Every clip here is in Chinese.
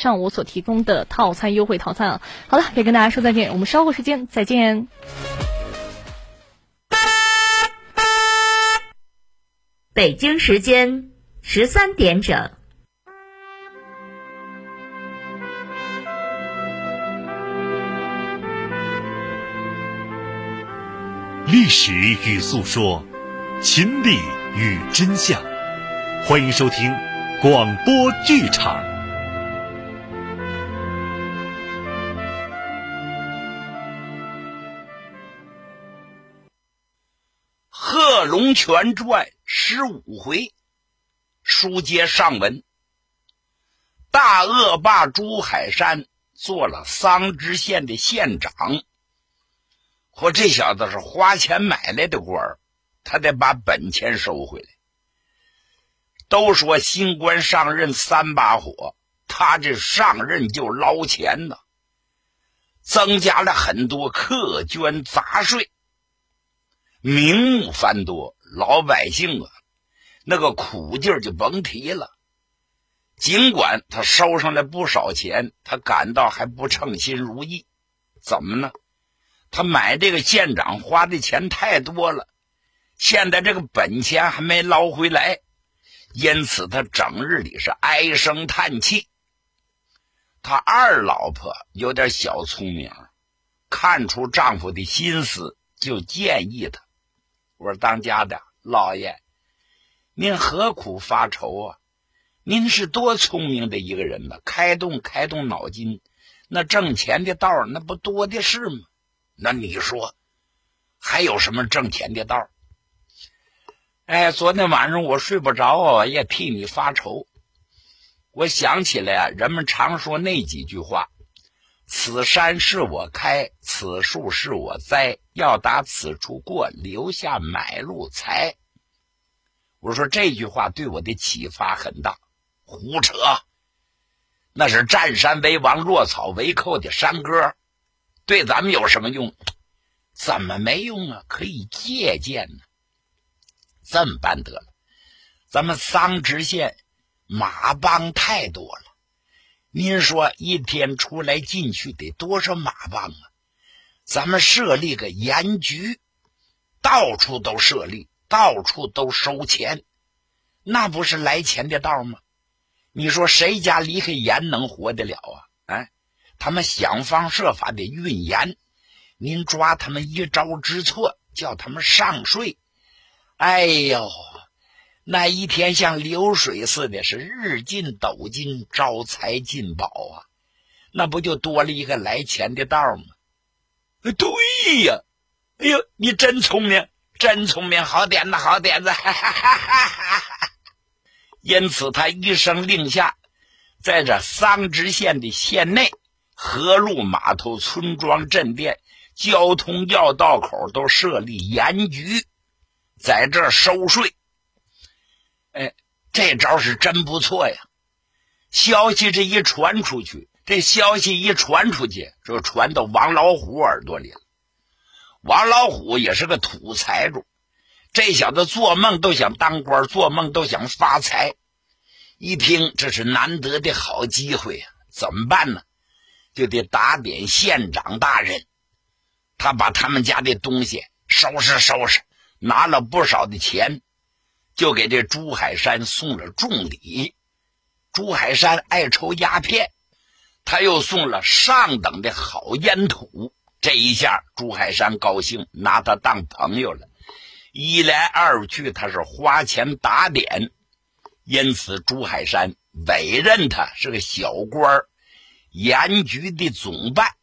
上午所提供的套餐优惠套餐啊。好了，也跟大家说再见，我们稍后时间再见。北京时间十三点整。历史与诉说，亲历与真相。欢迎收听广播剧场。《龙泉传》十五回，书接上文。大恶霸朱海山做了桑植县的县长。或这小子是花钱买来的官他得把本钱收回来。都说新官上任三把火，他这上任就捞钱呢，增加了很多客捐杂税，名目繁多，老百姓啊，那个苦劲儿就甭提了。尽管他收上来不少钱，他感到还不称心如意，怎么呢？他买这个县长花的钱太多了，现在这个本钱还没捞回来，因此他整日里是唉声叹气。他二老婆有点小聪明，看出丈夫的心思，就建议他：“我说当家的老爷，您何苦发愁啊？您是多聪明的一个人呢，开动开动脑筋，那挣钱的道那不多的是吗？”那你说，还有什么挣钱的道？哎，昨天晚上我睡不着啊，也替你发愁。我想起来啊，人们常说那几句话：“此山是我开，此树是我栽，要打此处过，留下买路财。”我说这句话对我的启发很大。胡扯！那是占山为王、落草为寇的山歌。对咱们有什么用？怎么没用啊？可以借鉴呢。这么办得了，咱们桑植县马帮太多了。您说一天出来进去得多少马帮啊？咱们设立个盐局，到处都设立，到处都收钱，那不是来钱的道吗？你说谁家离开盐能活得了啊？哎。他们想方设法的运盐，您抓他们一招之错，叫他们上税。哎呦，那一天像流水似的，是日进斗金，招财进宝啊！那不就多了一个来钱的道吗？对呀，哎呦，你真聪明，真聪明，好点子，好点子！哈哈哈哈哈！因此，他一声令下，在这桑植县的县内。河路、码头、村庄、镇店、交通要道口都设立盐局，在这收税。哎，这招是真不错呀！消息这一传出去，这消息一传出去，就传到王老虎耳朵里了。王老虎也是个土财主，这小子做梦都想当官，做梦都想发财。一听这是难得的好机会呀，怎么办呢？就得打点县长大人，他把他们家的东西收拾收拾，拿了不少的钱，就给这朱海山送了重礼。朱海山爱抽鸦片，他又送了上等的好烟土。这一下，朱海山高兴，拿他当朋友了。一来二去，他是花钱打点，因此朱海山委任他是个小官儿。盐局的总办，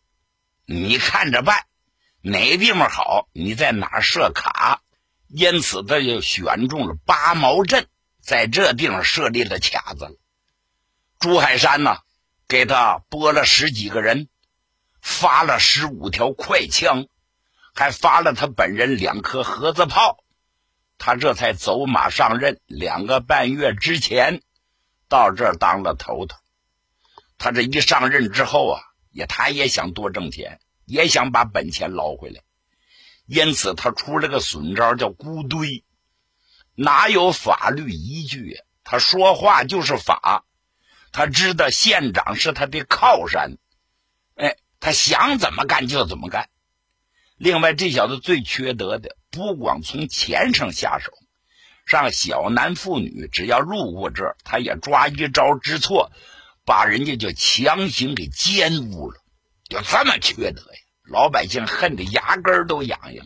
你看着办，哪地方好，你在哪设卡。因此，他就选中了八毛镇，在这地方设立了卡子了。朱海山呢，给他拨了十几个人，发了十五条快枪，还发了他本人两颗盒子炮。他这才走马上任，两个半月之前，到这儿当了头头。他这一上任之后啊，也他也想多挣钱，也想把本钱捞回来，因此他出了个损招，叫孤堆，哪有法律依据？他说话就是法，他知道县长是他的靠山，哎，他想怎么干就怎么干。另外，这小子最缺德的，不光从钱上下手，上小男妇女，只要路过这儿，他也抓一招知错，把人家就强行给奸污了，就这么缺德呀！老百姓恨得牙根都痒痒。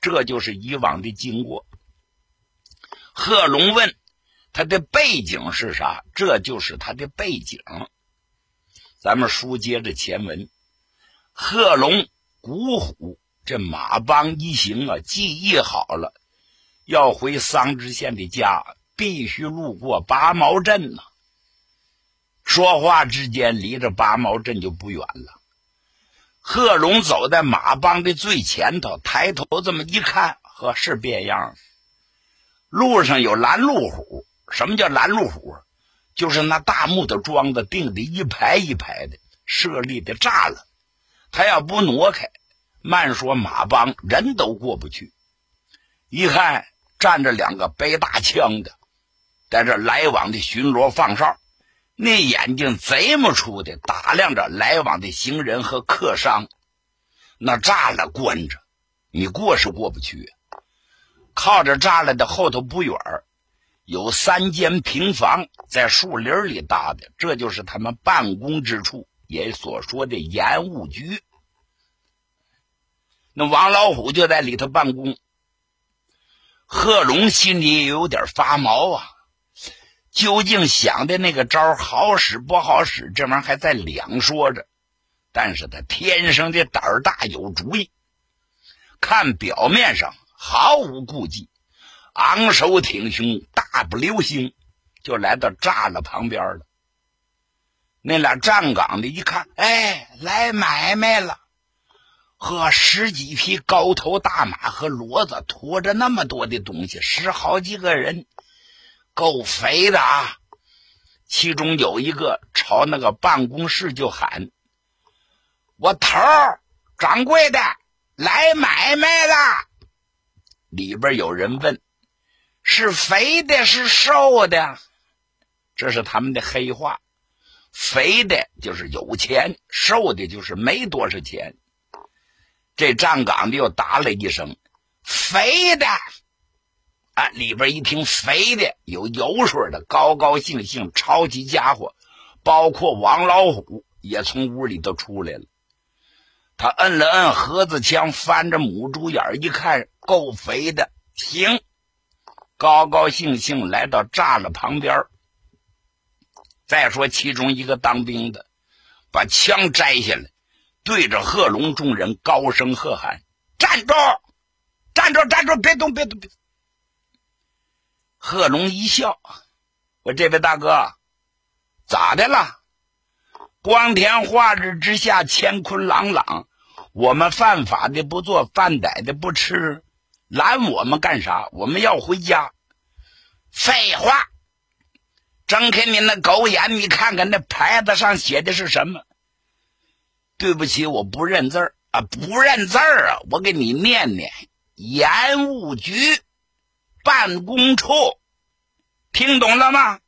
这就是以往的经过。贺龙问他的背景是啥？这就是他的背景。咱们书接着前文，贺龙。古虎这马帮一行啊，记忆好了，要回桑植县的家，必须路过八毛镇呐。说话之间，离着八毛镇就不远了。贺龙走在马帮的最前头，抬头这么一看，呵，是变样了。路上有拦路虎，什么叫拦路虎？就是那大木头桩子钉的一排一排的，设立的栅栏。他要不挪开，慢说马帮人都过不去。一看站着两个背大枪的，在这来往的巡逻放哨，那眼睛贼么出的打量着来往的行人和客商。那栅栏关着，你过是过不去。靠着栅栏的后头不远有三间平房，在树林里搭的，这就是他们办公之处。也所说的盐务局，那王老虎就在里头办公。贺龙心里也有点发毛啊，究竟想的那个招好使不好使，这玩意儿还在两说着。但是他天生的胆儿大，有主意。看表面上毫无顾忌，昂首挺胸，大步流星，就来到栅栏旁边了。那俩站岗的一看，哎，来买卖了，和十几匹高头大马和骡子，驮着那么多的东西，十好几个人，够肥的啊！其中有一个朝那个办公室就喊：“我头掌柜的来买卖了。”里边有人问：“是肥的，是瘦的？”这是他们的黑话。肥的就是有钱，瘦的就是没多少钱。这站岗的又答了一声：“肥的。”啊，里边一听肥的有油水的，高高兴兴抄起家伙，包括王老虎也从屋里头出来了。他摁了摁盒子枪，翻着母猪眼一看，够肥的，行，高高兴兴来到栅栏旁边再说，其中一个当兵的把枪摘下来，对着贺龙众人高声喝喊：“站住！站住！站住！别动！别动！别！”贺龙一笑：“我这位大哥，咋的了？光天化日之下，乾坤朗朗，我们犯法的不做，犯歹的不吃，拦我们干啥？我们要回家。废话。”睁开你那狗眼，你看看那牌子上写的是什么？对不起，我不认字儿啊，不认字儿啊！我给你念念：盐务局办公处，听懂了吗？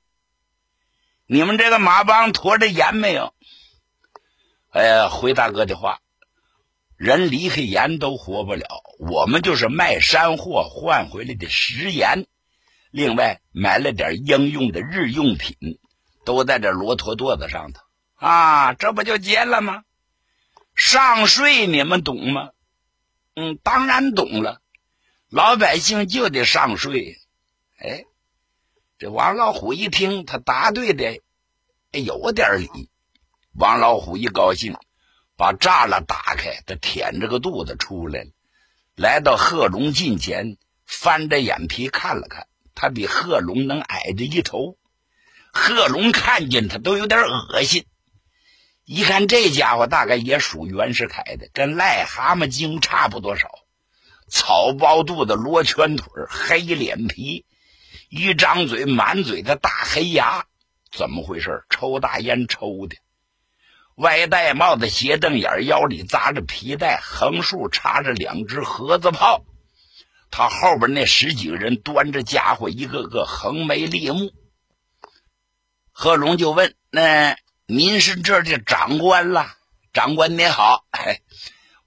你们这个马帮驮着盐没有？哎呀，回大哥的话，人离开盐都活不了，我们就是卖山货换回来的食盐。另外买了点应用的日用品，都在这骆驼垛子上头啊，这不就结了吗？上税你们懂吗？嗯，当然懂了，老百姓就得上税。哎，这王老虎一听，他答对的有点理。王老虎一高兴，把栅栏打开，他舔着个肚子出来了，来到贺龙近前，翻着眼皮看了看。他比贺龙能矮着一头，贺龙看见他都有点恶心。一看这家伙大概也属袁世凯的，跟癞蛤蟆精差不多少，草包肚子、罗圈腿、黑脸皮，一张嘴满嘴的大黑牙，怎么回事？抽大烟抽的，歪戴帽子、斜瞪眼，腰里扎着皮带，横竖插着两只盒子炮。他后边那十几个人端着家伙，一个个横眉立目。贺龙就问：“那您是这儿的长官了？长官您好，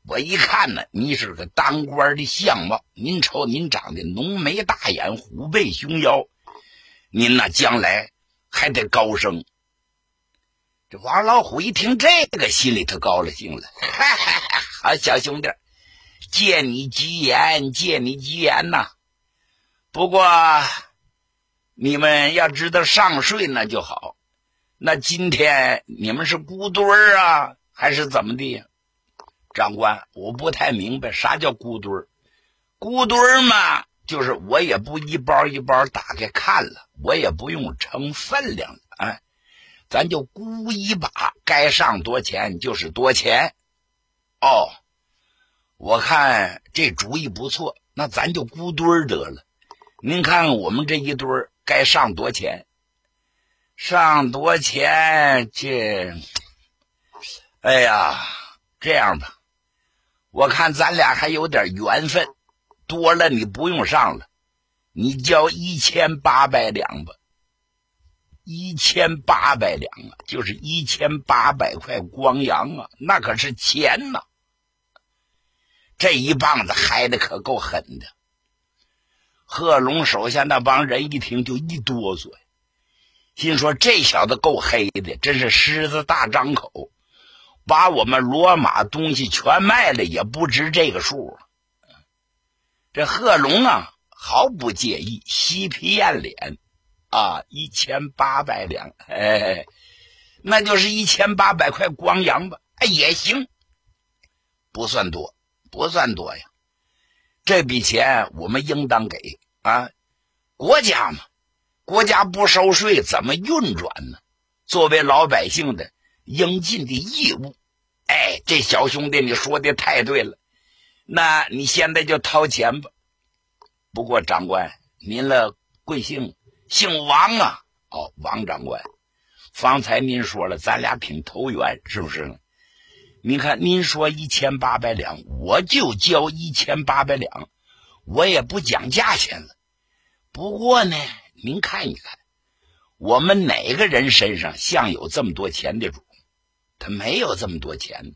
我一看呢，你是个当官的相貌。您瞅您长得浓眉大眼，虎背熊腰，您那将来还得高升。”这王老虎一听这个，心里头高了兴了，哈哈哈！好小兄弟，借你吉言，借你吉言呐！不过你们要知道上税那就好。那今天你们是孤堆儿啊，还是怎么的呀？长官，我不太明白啥叫孤堆儿。孤堆儿嘛，就是我也不一包一包打开看了，我也不用称分量了，哎，咱就估一把，该上多钱就是多钱。哦，我看这主意不错，那咱就估堆儿得了。您看我们这一堆儿该上多钱？上多钱？这，哎呀，这样吧，我看咱俩还有点缘分，多了你不用上了，你交一千八百两吧。一千八百两啊，就是一千八百块光洋啊，那可是钱呐！这一棒子嗨的可够狠的。贺龙手下那帮人一听就一哆嗦。心说：“这小子够黑的，真是狮子大张口，把我们罗马东西全卖了也不值这个数。”这贺龙啊，毫不介意，嬉皮艳脸啊，一千八百两，哎，那就是一千八百块光洋吧？哎，也行，不算多，不算多呀。这笔钱我们应当给啊，国家嘛。国家不收税，怎么运转呢？作为老百姓的应尽的义务。哎，这小兄弟，你说的太对了。那你现在就掏钱吧。不过长官，您了贵姓？姓王啊？哦，王长官。方才您说了，咱俩挺投缘，是不是？您看，您说一千八百两，我就交一千八百两，我也不讲价钱了。不过呢。您看一看，我们哪个人身上像有这么多钱的主？他没有这么多钱，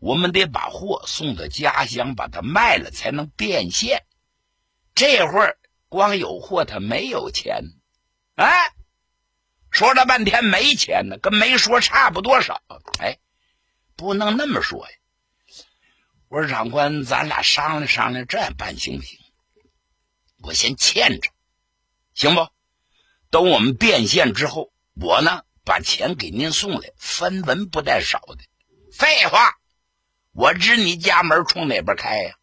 我们得把货送到家乡，把它卖了才能变现。这会儿光有货，他没有钱。哎，说了半天没钱呢，跟没说差不多少。哎，不能那么说呀。我说长官，咱俩商量商量，这样办行不行？我先欠着。行不？等我们变现之后，我呢把钱给您送来，分文不带少的。废话，我知你家门冲哪边开呀？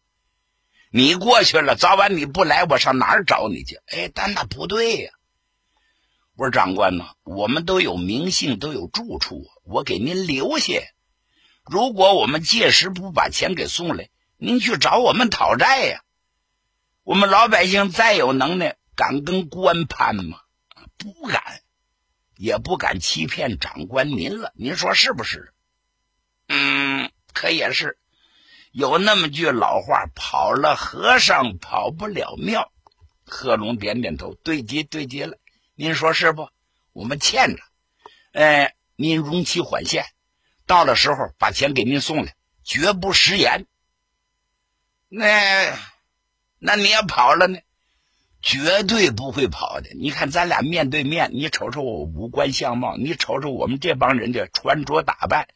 你过去了，早晚你不来，我上哪儿找你去？哎，但那不对呀。我说长官呢，我们都有名姓，都有住处，我给您留下。如果我们届时不把钱给送来，您去找我们讨债呀。我们老百姓再有能耐。敢跟官攀吗？不敢，也不敢欺骗长官您了。您说是不是？嗯，可也是。有那么句老话：“跑了和尚跑不了庙。”贺龙点点头，对接对接了。您说是不？我们欠着，哎，您容期缓限，到了时候把钱给您送来，绝不食言。那，那你也跑了呢？绝对不会跑的。你看，咱俩面对面，你瞅瞅我五官相貌，你瞅瞅我们这帮人的穿着打扮，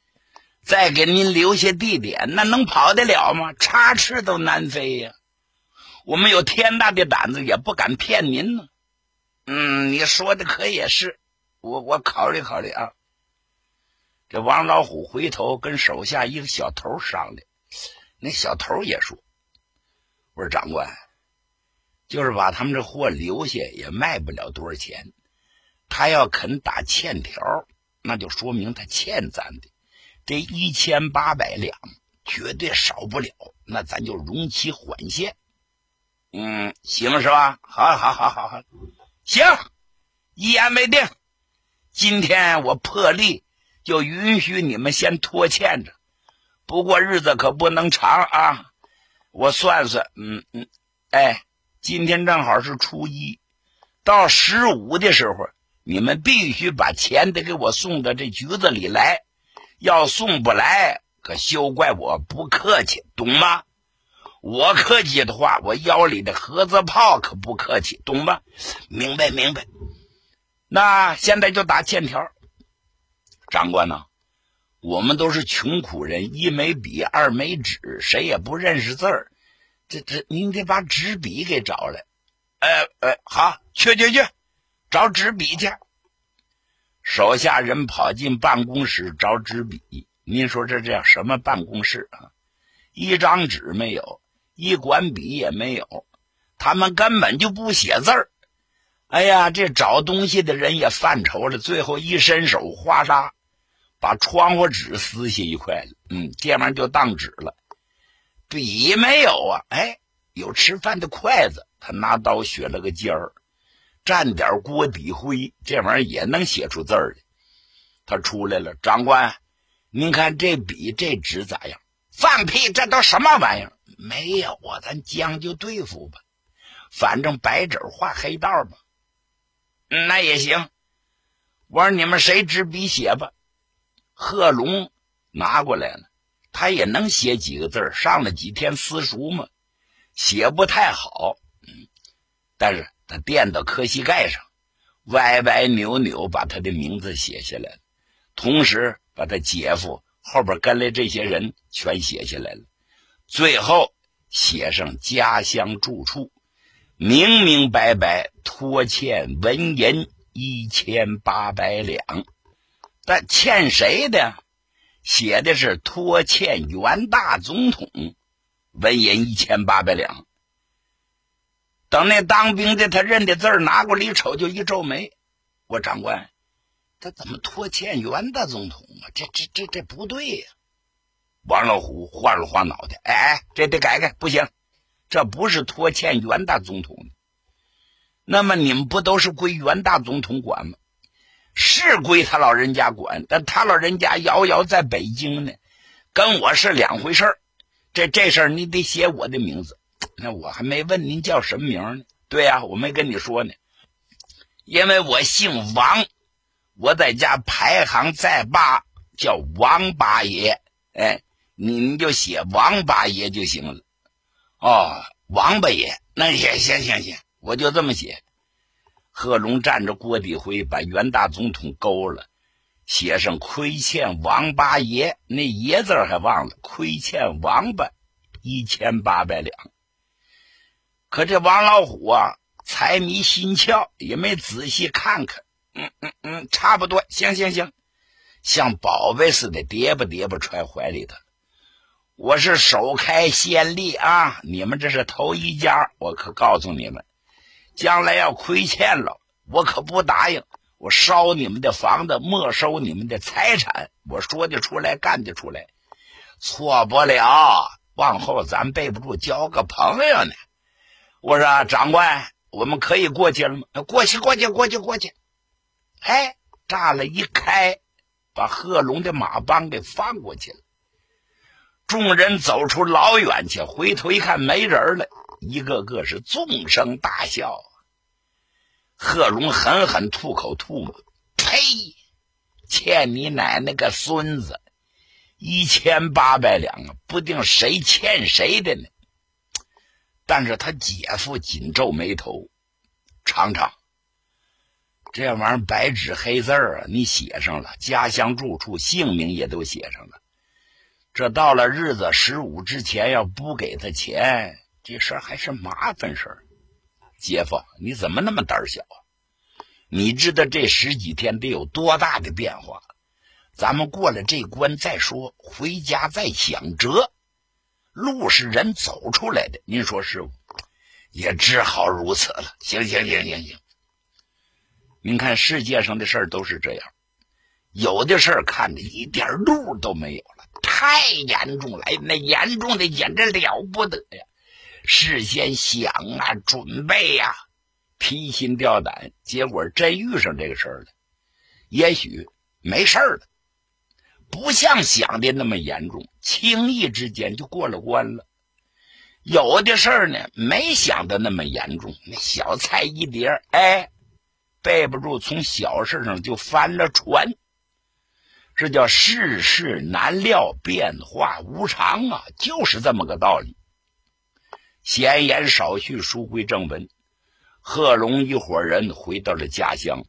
再给您留下地点，那能跑得了吗？插翅都难飞呀！我们有天大的胆子，也不敢骗您呢。嗯，你说的可也是，我我考虑考虑啊。这王老虎回头跟手下一个小头商量，那小头也说：“我说长官。”就是把他们这货留下也卖不了多少钱，他要肯打欠条，那就说明他欠咱的，这一千八百两绝对少不了，那咱就容期缓现。嗯，行是吧？好，好，好，好，好，行，一言为定。今天我破例就允许你们先拖欠着，不过日子可不能长啊。我算算，嗯嗯，哎。今天正好是初一，到十五的时候，你们必须把钱得给我送到这局子里来，要送不来，可休怪我不客气，懂吗？我客气的话，我腰里的盒子炮可不客气，懂吗？明白明白。那现在就打欠条。长官呢？我们都是穷苦人，一没笔，二没纸，谁也不认识字儿。这这，您得把纸笔给找来。呃呃，好，去去去，找纸笔去。手下人跑进办公室找纸笔。您说这叫什么办公室啊？一张纸没有。一管笔也没有，他们根本就不写字儿。哎呀，这找东西的人也犯愁了。最后一伸手，哗嚓，把窗户纸撕下一块。嗯，这玩意就当纸了。笔没有啊？哎，有吃饭的筷子，他拿刀削了个尖儿，蘸点锅底灰，这玩意儿也能写出字来。他出来了，长官，您看这笔这纸咋样？放屁！这都什么玩意儿？没有啊，咱将就对付吧，反正白纸画黑道嘛。那也行。我说你们谁执笔写吧？贺龙拿过来了，他也能写几个字上了几天私塾嘛，写不太好。嗯，但是他垫到磕膝盖上，歪歪扭扭把他的名字写下来了，同时把他姐夫后边跟来这些人全写下来了。最后写上家乡住处，明明白白拖欠文银一千八百两，但欠谁的？写的是拖欠袁大总统文银一千八百两。等那当兵的他认的字拿过来一瞅，就一皱眉：“我长官，他怎么拖欠袁大总统啊？这这这这不对呀！”王老虎晃了晃脑袋，哎哎，这得改改，不行，这不是拖欠袁大总统。那么你们不都是归袁大总统管吗？是归他老人家管，但他老人家遥遥在北京呢，跟我是两回事儿这这事儿你得写我的名字。那我还没问您叫什么名呢？对呀，我没跟你说呢，因为我姓王，我在家排行在八，叫王八爷。哎。你就写王八爷就行了，哦，王八爷，那行行行行，我就这么写。贺龙蘸着锅底灰，把袁大总统勾了，写上亏欠王八爷，那爷字还忘了，亏欠王八一千八百两。可这王老虎啊，财迷心窍，也没仔细看看。嗯嗯嗯，差不多，行行行，像宝贝似的，叠吧叠吧揣怀里头。我是首开先例啊！你们这是头一家，我可告诉你们，将来要亏欠了，我可不答应。我烧你们的房子，没收你们的财产。我说得出来，干得出来，错不了。往后咱备不住交个朋友呢。我说长官，我们可以过去了吗？过去，过去，过去，过去。哎，栅栏一开，把贺龙的马帮给放过去了。众人走出老远去，回头一看没人了，一个个是纵声大笑啊。贺龙狠狠吐口唾沫：“呸！欠你奶奶个孙子！一千八百两啊，不定谁欠谁的呢。”但是他姐夫紧皱眉头：“尝尝，这玩意儿白纸黑字啊，你写上了家乡住处、姓名也都写上了。”这到了日子十五之前，要不给他钱，这事儿还是麻烦事儿。姐夫，你怎么那么胆小啊？你知道这十几天得有多大的变化？咱们过了这关再说，回家再想辙。路是人走出来的，您说是不？也只好如此了。行行行行行，您看世界上的事儿都是这样，有的事儿看着一点路都没有了。太严重了，那严重的简直了不得呀！事先想啊，准备呀，提心吊胆，结果真遇上这个事儿了。也许没事了，不像想的那么严重，轻易之间就过了关了。有的事儿呢，没想的那么严重，那小菜一碟，哎，背不住从小事上就翻了船。这叫世事难料，变化无常啊，就是这么个道理。闲言少叙，书归正文。贺龙一伙人回到了家乡，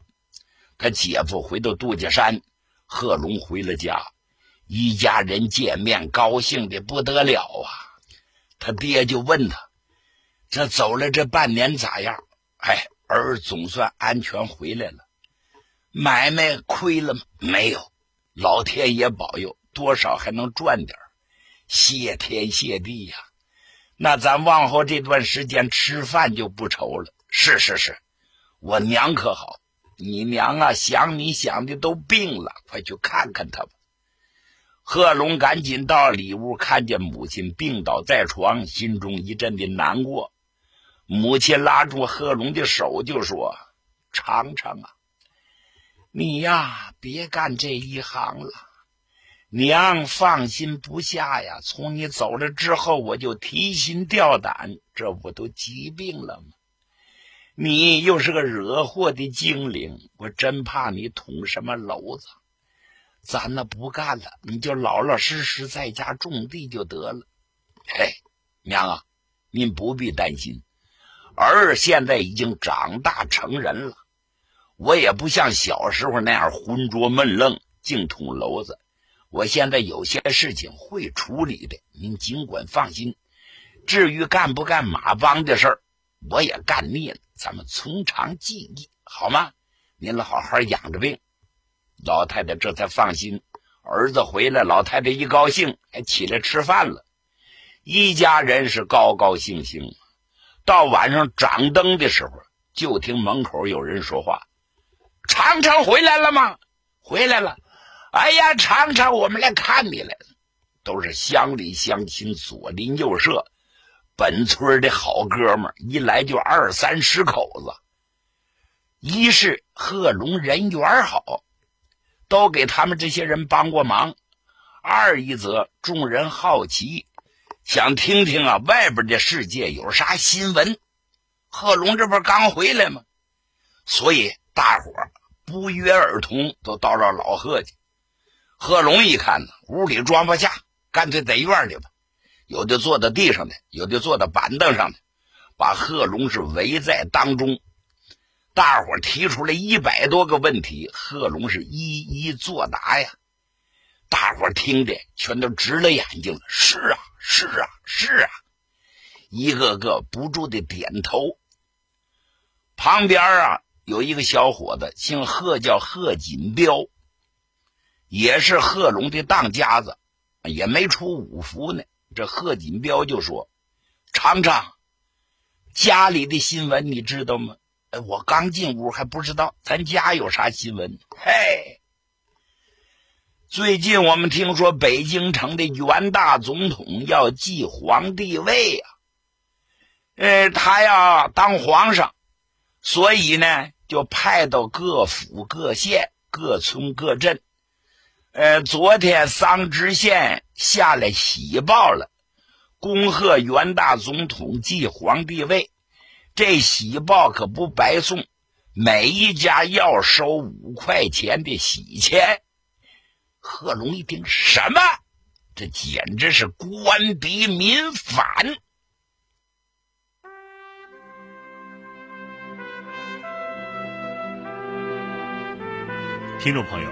他姐夫回到杜家山，贺龙回了家，一家人见面，高兴的不得了啊！他爹就问他：“这走了这半年咋样？”哎，儿总算安全回来了，买卖亏了吗？没有。老天爷保佑，多少还能赚点谢天谢地呀！那咱往后这段时间吃饭就不愁了。是是是，我娘可好？你娘啊，想你想的都病了，快去看看她吧。贺龙赶紧到里屋，看见母亲病倒在床，心中一阵的难过。母亲拉住贺龙的手，就说：“尝尝啊。”你呀，别干这一行了。娘放心不下呀。从你走了之后，我就提心吊胆，这不都疾病了吗？你又是个惹祸的精灵，我真怕你捅什么娄子。咱那不干了，你就老老实实在家种地就得了。嘿，娘啊，您不必担心，儿现在已经长大成人了。我也不像小时候那样浑浊闷愣、净捅娄子。我现在有些事情会处理的，您尽管放心。至于干不干马帮的事儿，我也干腻了。咱们从长计议，好吗？您好好养着病。老太太这才放心。儿子回来，老太太一高兴，还起来吃饭了。一家人是高高兴兴。到晚上掌灯的时候，就听门口有人说话。长城回来了吗？回来了。哎呀，长长，我们来看你来了。都是乡里乡亲，左邻右舍，本村的好哥们一来就二三十口子。一是贺龙人缘好，都给他们这些人帮过忙；二一则众人好奇，想听听啊外边的世界有啥新闻。贺龙这不刚回来吗？所以。大伙不约而同都到了老贺家。贺龙一看呢，屋里装不下，干脆在院里吧。有的坐在地上的，有的坐在板凳上的，把贺龙是围在当中。大伙提出了一百多个问题，贺龙是一一作答呀。大伙听着全都直了眼睛了。是啊，是啊，是啊，一个个不住的点头。旁边啊。有一个小伙子姓贺，叫贺锦彪，也是贺龙的当家子，也没出五福呢。这贺锦彪就说：“尝尝家里的新闻，你知道吗？”，我刚进屋还不知道咱家有啥新闻。嘿，最近我们听说北京城的袁大总统要继皇帝位呀，呃，他要当皇上。所以呢，就派到各府、各县、各村、各镇。呃，昨天桑植县下来喜报了，恭贺袁大总统继皇帝位。这喜报可不白送，每一家要收五块钱的喜钱。贺龙一听，什么？这简直是官逼民反！听众朋友，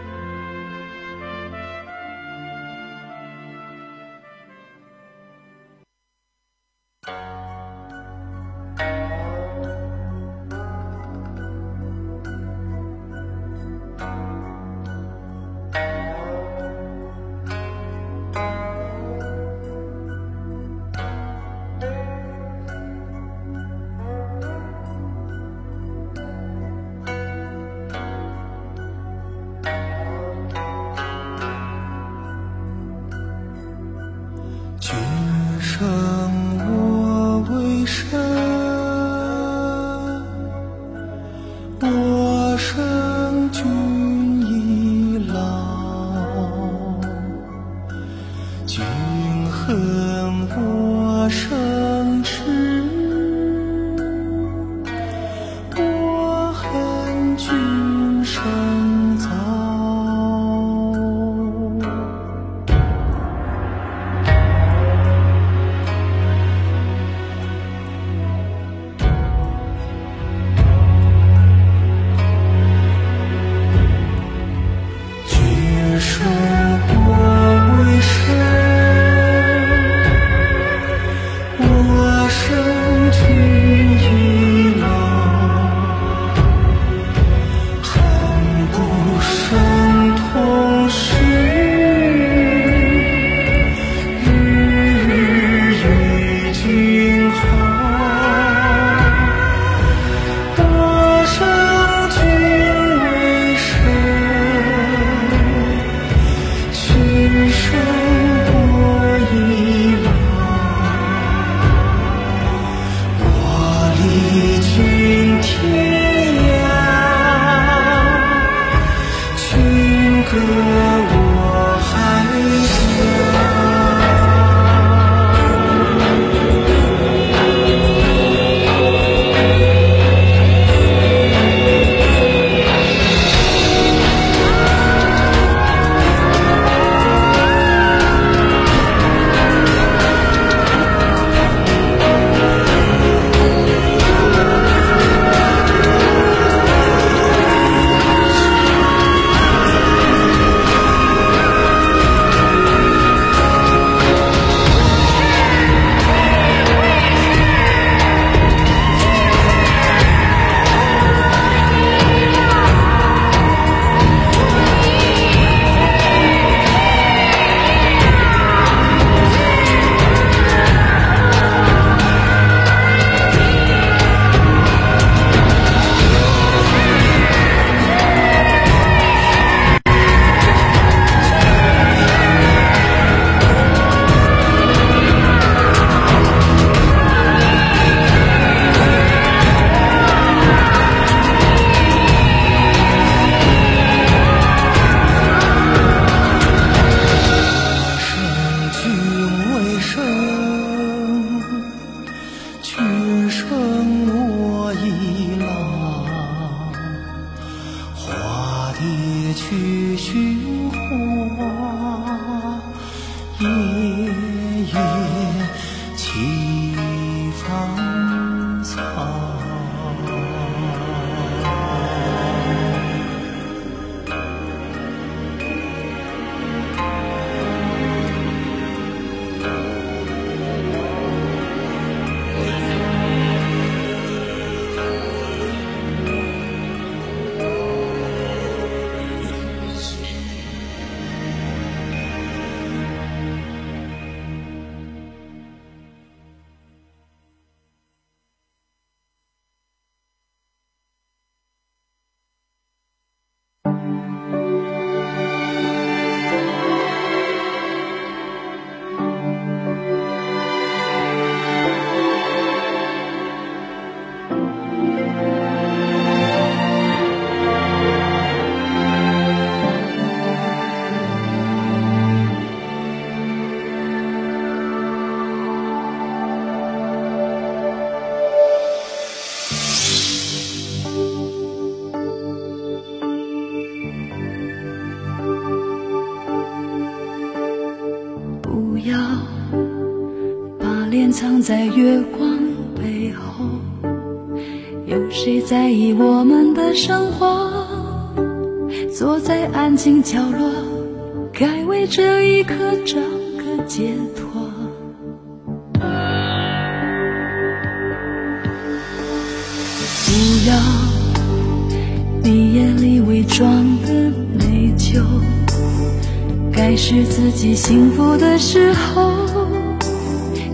在月光背后，有谁在意我们的生活？坐在安静角落，该为这一刻找个解脱。不要你眼里伪装的内疚，该是自己幸福的时候。